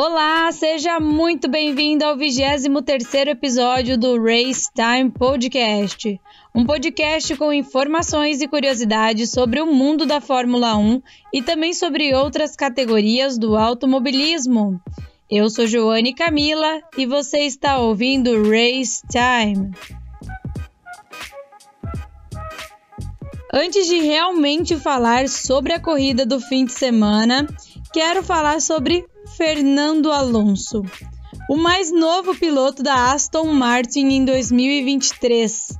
Olá, seja muito bem-vindo ao 23º episódio do Race Time Podcast, um podcast com informações e curiosidades sobre o mundo da Fórmula 1 e também sobre outras categorias do automobilismo. Eu sou Joane Camila e você está ouvindo Race Time. Antes de realmente falar sobre a corrida do fim de semana, quero falar sobre Fernando Alonso, o mais novo piloto da Aston Martin em 2023.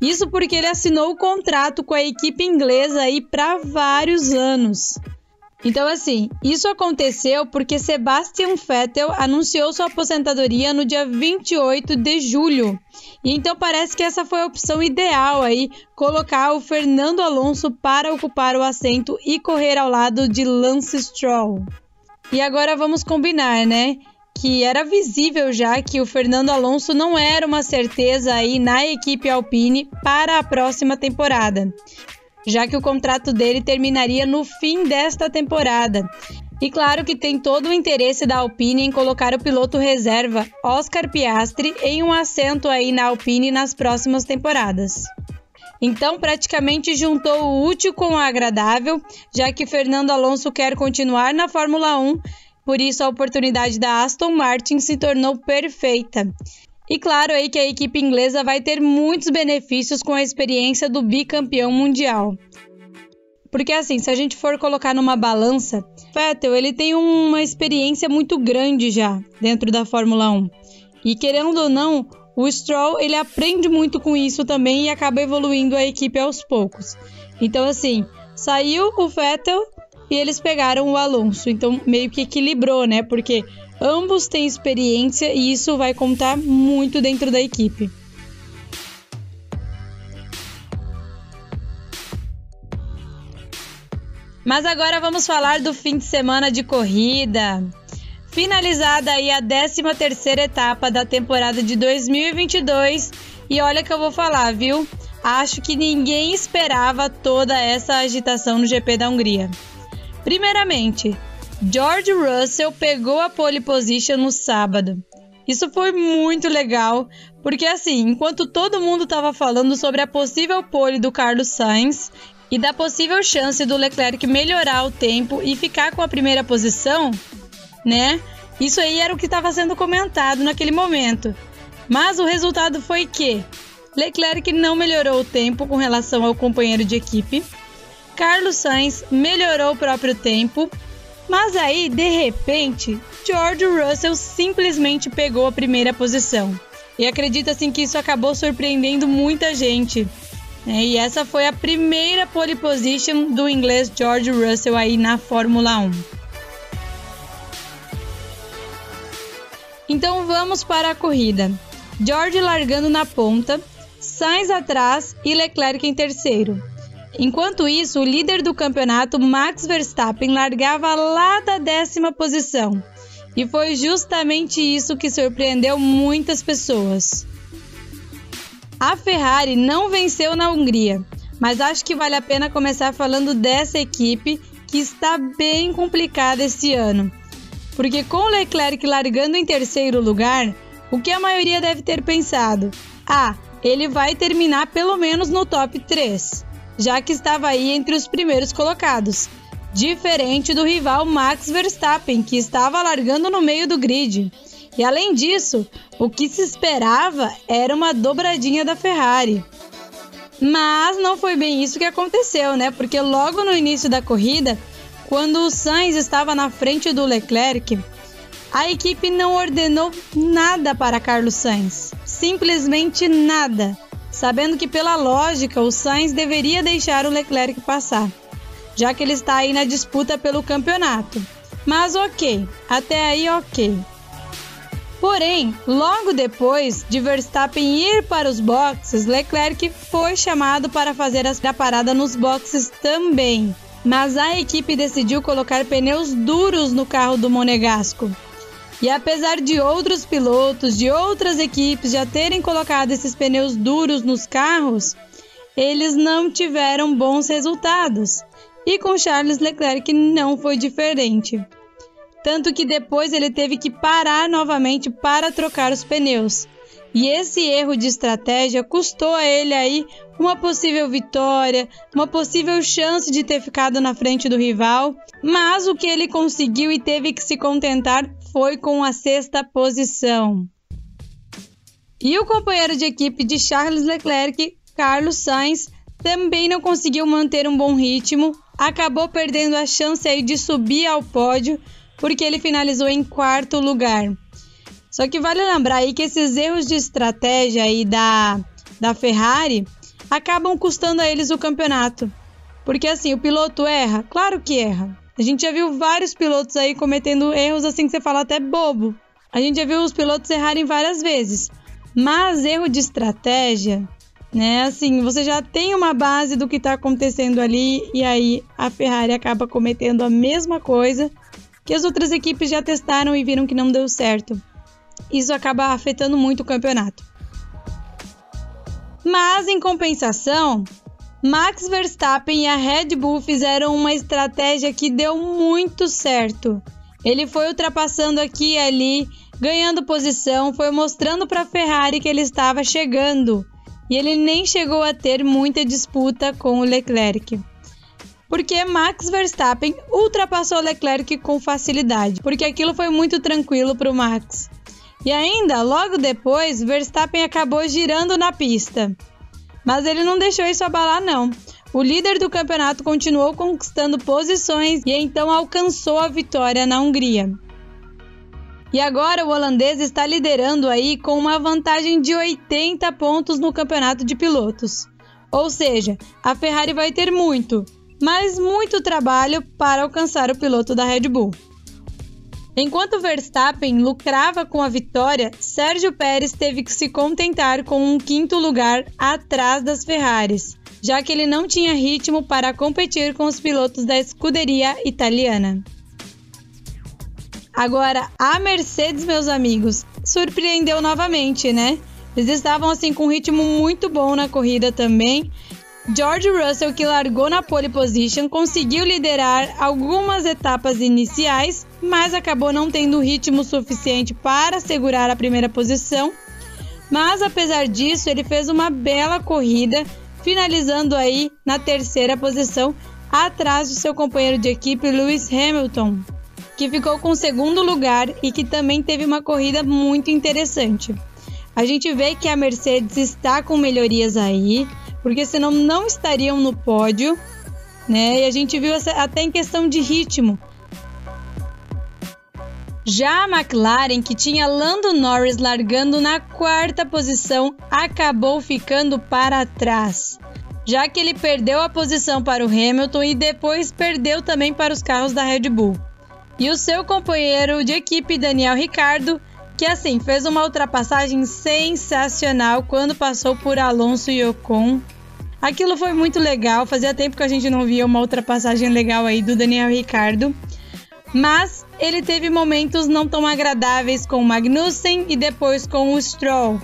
Isso porque ele assinou o contrato com a equipe inglesa aí para vários anos. Então, assim, isso aconteceu porque Sebastian Vettel anunciou sua aposentadoria no dia 28 de julho. E então parece que essa foi a opção ideal aí, colocar o Fernando Alonso para ocupar o assento e correr ao lado de Lance Stroll. E agora vamos combinar, né? Que era visível já que o Fernando Alonso não era uma certeza aí na equipe Alpine para a próxima temporada, já que o contrato dele terminaria no fim desta temporada. E claro que tem todo o interesse da Alpine em colocar o piloto reserva Oscar Piastri em um assento aí na Alpine nas próximas temporadas. Então, praticamente juntou o útil com o agradável, já que Fernando Alonso quer continuar na Fórmula 1, por isso a oportunidade da Aston Martin se tornou perfeita. E claro aí que a equipe inglesa vai ter muitos benefícios com a experiência do bicampeão mundial. Porque assim, se a gente for colocar numa balança, Vettel ele tem uma experiência muito grande já dentro da Fórmula 1. E querendo ou não, o Stroll, ele aprende muito com isso também e acaba evoluindo a equipe aos poucos. Então, assim, saiu o Vettel e eles pegaram o Alonso. Então, meio que equilibrou, né? Porque ambos têm experiência e isso vai contar muito dentro da equipe. Mas agora vamos falar do fim de semana de corrida. Finalizada aí a 13 terceira etapa da temporada de 2022 e olha que eu vou falar, viu? Acho que ninguém esperava toda essa agitação no GP da Hungria. Primeiramente, George Russell pegou a pole position no sábado. Isso foi muito legal, porque assim, enquanto todo mundo estava falando sobre a possível pole do Carlos Sainz e da possível chance do Leclerc melhorar o tempo e ficar com a primeira posição, né? Isso aí era o que estava sendo comentado naquele momento. Mas o resultado foi que Leclerc não melhorou o tempo com relação ao companheiro de equipe. Carlos Sainz melhorou o próprio tempo, mas aí, de repente, George Russell simplesmente pegou a primeira posição. E acredita assim que isso acabou surpreendendo muita gente. Né? E essa foi a primeira pole position do inglês George Russell aí na Fórmula 1. Então vamos para a corrida. George largando na ponta, Sainz atrás e Leclerc em terceiro. Enquanto isso, o líder do campeonato, Max Verstappen, largava lá da décima posição. E foi justamente isso que surpreendeu muitas pessoas. A Ferrari não venceu na Hungria, mas acho que vale a pena começar falando dessa equipe que está bem complicada esse ano. Porque com Leclerc largando em terceiro lugar, o que a maioria deve ter pensado? Ah, ele vai terminar pelo menos no top 3, já que estava aí entre os primeiros colocados. Diferente do rival Max Verstappen, que estava largando no meio do grid. E além disso, o que se esperava era uma dobradinha da Ferrari. Mas não foi bem isso que aconteceu, né? Porque logo no início da corrida, quando o Sainz estava na frente do Leclerc, a equipe não ordenou nada para Carlos Sainz, simplesmente nada, sabendo que pela lógica o Sainz deveria deixar o Leclerc passar, já que ele está aí na disputa pelo campeonato. Mas ok, até aí ok. Porém, logo depois de Verstappen ir para os boxes, Leclerc foi chamado para fazer a parada nos boxes também mas a equipe decidiu colocar pneus duros no carro do Monegasco. E apesar de outros pilotos de outras equipes já terem colocado esses pneus duros nos carros, eles não tiveram bons resultados. E com Charles Leclerc não foi diferente. tanto que depois ele teve que parar novamente para trocar os pneus. E esse erro de estratégia custou a ele aí uma possível vitória, uma possível chance de ter ficado na frente do rival, mas o que ele conseguiu e teve que se contentar foi com a sexta posição. E o companheiro de equipe de Charles Leclerc, Carlos Sainz, também não conseguiu manter um bom ritmo, acabou perdendo a chance aí de subir ao pódio, porque ele finalizou em quarto lugar. Só que vale lembrar aí que esses erros de estratégia aí da, da Ferrari acabam custando a eles o campeonato. Porque assim, o piloto erra? Claro que erra. A gente já viu vários pilotos aí cometendo erros assim que você fala até bobo. A gente já viu os pilotos errarem várias vezes. Mas erro de estratégia, né? Assim, você já tem uma base do que está acontecendo ali e aí a Ferrari acaba cometendo a mesma coisa que as outras equipes já testaram e viram que não deu certo isso acaba afetando muito o campeonato. Mas em compensação, Max Verstappen e a Red Bull fizeram uma estratégia que deu muito certo. Ele foi ultrapassando aqui e ali, ganhando posição, foi mostrando para a Ferrari que ele estava chegando. E ele nem chegou a ter muita disputa com o Leclerc. Porque Max Verstappen ultrapassou o Leclerc com facilidade, porque aquilo foi muito tranquilo para o Max. E ainda, logo depois, Verstappen acabou girando na pista. Mas ele não deixou isso abalar, não. O líder do campeonato continuou conquistando posições e então alcançou a vitória na Hungria. E agora o holandês está liderando aí com uma vantagem de 80 pontos no campeonato de pilotos. Ou seja, a Ferrari vai ter muito, mas muito trabalho para alcançar o piloto da Red Bull. Enquanto Verstappen lucrava com a vitória, Sérgio Pérez teve que se contentar com um quinto lugar atrás das Ferraris, já que ele não tinha ritmo para competir com os pilotos da escuderia italiana. Agora, a Mercedes, meus amigos, surpreendeu novamente, né? Eles estavam assim com um ritmo muito bom na corrida também George Russell, que largou na pole position, conseguiu liderar algumas etapas iniciais, mas acabou não tendo ritmo suficiente para segurar a primeira posição. Mas apesar disso, ele fez uma bela corrida, finalizando aí na terceira posição, atrás de seu companheiro de equipe Lewis Hamilton, que ficou com o segundo lugar e que também teve uma corrida muito interessante. A gente vê que a Mercedes está com melhorias aí, porque senão não estariam no pódio, né? E a gente viu até em questão de ritmo. Já a McLaren, que tinha Lando Norris largando na quarta posição, acabou ficando para trás, já que ele perdeu a posição para o Hamilton e depois perdeu também para os carros da Red Bull. E o seu companheiro de equipe, Daniel Ricardo, que assim fez uma ultrapassagem sensacional quando passou por Alonso e Ocon. Aquilo foi muito legal, fazia tempo que a gente não via uma ultrapassagem legal aí do Daniel Ricardo. Mas ele teve momentos não tão agradáveis com o Magnussen e depois com o Stroll.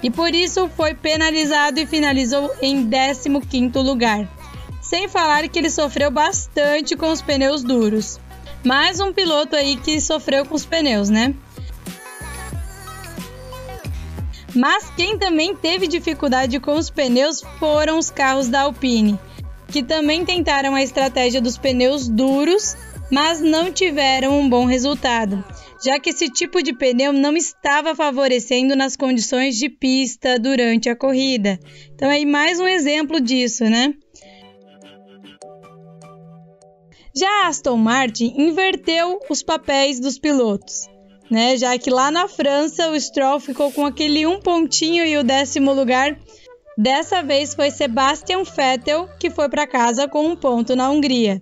E por isso foi penalizado e finalizou em 15º lugar. Sem falar que ele sofreu bastante com os pneus duros. Mais um piloto aí que sofreu com os pneus, né? Mas quem também teve dificuldade com os pneus foram os carros da Alpine, que também tentaram a estratégia dos pneus duros, mas não tiveram um bom resultado, já que esse tipo de pneu não estava favorecendo nas condições de pista durante a corrida. Então aí mais um exemplo disso, né? Já a Aston Martin inverteu os papéis dos pilotos né? Já que lá na França o Stroll ficou com aquele um pontinho e o décimo lugar. Dessa vez foi Sebastian Vettel que foi para casa com um ponto na Hungria.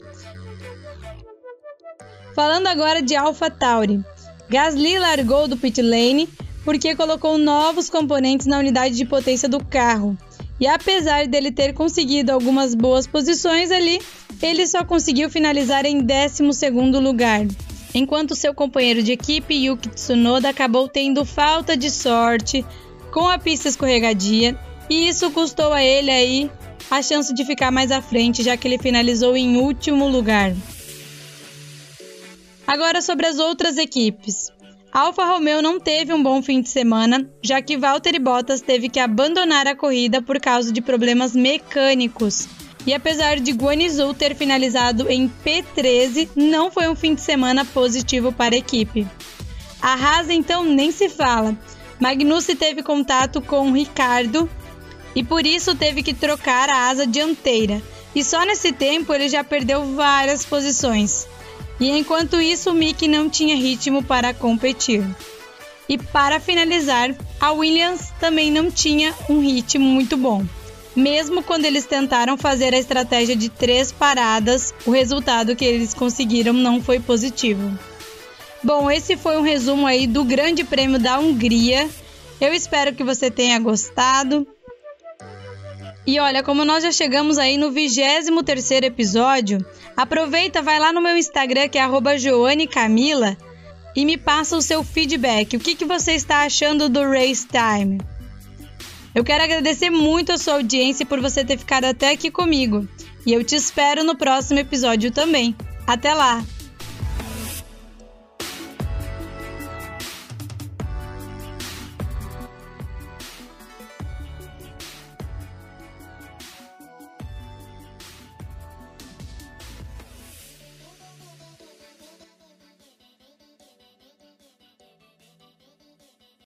Falando agora de AlphaTauri, Gasly largou do pit lane porque colocou novos componentes na unidade de potência do carro. E apesar dele ter conseguido algumas boas posições ali, ele só conseguiu finalizar em 12 lugar enquanto seu companheiro de equipe Yuki Tsunoda acabou tendo falta de sorte com a pista escorregadia e isso custou a ele aí a chance de ficar mais à frente, já que ele finalizou em último lugar. Agora sobre as outras equipes. A Alfa Romeo não teve um bom fim de semana, já que Valtteri Bottas teve que abandonar a corrida por causa de problemas mecânicos. E apesar de Guanizou ter finalizado em P13, não foi um fim de semana positivo para a equipe. A Haas então nem se fala. Magnussen teve contato com Ricardo e por isso teve que trocar a asa dianteira. E só nesse tempo ele já perdeu várias posições. E enquanto isso, o Mick não tinha ritmo para competir. E para finalizar, a Williams também não tinha um ritmo muito bom. Mesmo quando eles tentaram fazer a estratégia de três paradas, o resultado que eles conseguiram não foi positivo. Bom, esse foi um resumo aí do Grande Prêmio da Hungria. Eu espero que você tenha gostado. E olha, como nós já chegamos aí no 23 episódio, aproveita, vai lá no meu Instagram, que é @joanecamila, e me passa o seu feedback. O que, que você está achando do Race Time? Eu quero agradecer muito a sua audiência por você ter ficado até aqui comigo. E eu te espero no próximo episódio também. Até lá!